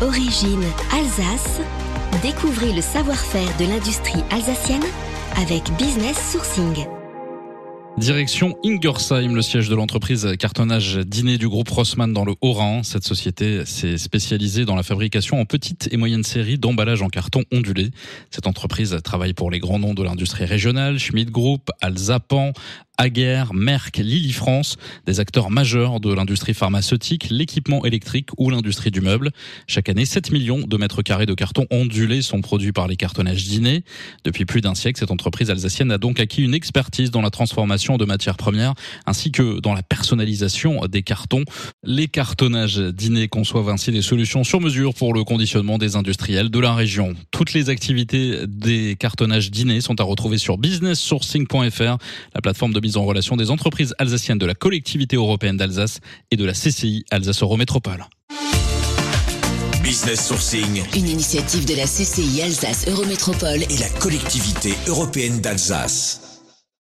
Origine Alsace. Découvrez le savoir-faire de l'industrie alsacienne avec Business Sourcing. Direction Ingersheim, le siège de l'entreprise cartonnage dîner du groupe Rossmann dans le Haut-Rhin. Cette société s'est spécialisée dans la fabrication en petite et moyenne série d'emballages en carton ondulé. Cette entreprise travaille pour les grands noms de l'industrie régionale, Schmidt Group, Alzapan, Aguerre, Merck, Lily France, des acteurs majeurs de l'industrie pharmaceutique, l'équipement électrique ou l'industrie du meuble. Chaque année, 7 millions de mètres carrés de carton ondulés sont produits par les cartonnages dîners. Depuis plus d'un siècle, cette entreprise alsacienne a donc acquis une expertise dans la transformation de matières premières ainsi que dans la personnalisation des cartons. Les cartonnages dîners conçoivent ainsi des solutions sur mesure pour le conditionnement des industriels de la région. Toutes les activités des cartonnages dîners sont à retrouver sur businesssourcing.fr, la plateforme de en relation des entreprises alsaciennes de la collectivité européenne d'Alsace et de la CCI Alsace Eurométropole. Business Sourcing, une initiative de la CCI Alsace Eurométropole et la collectivité européenne d'Alsace.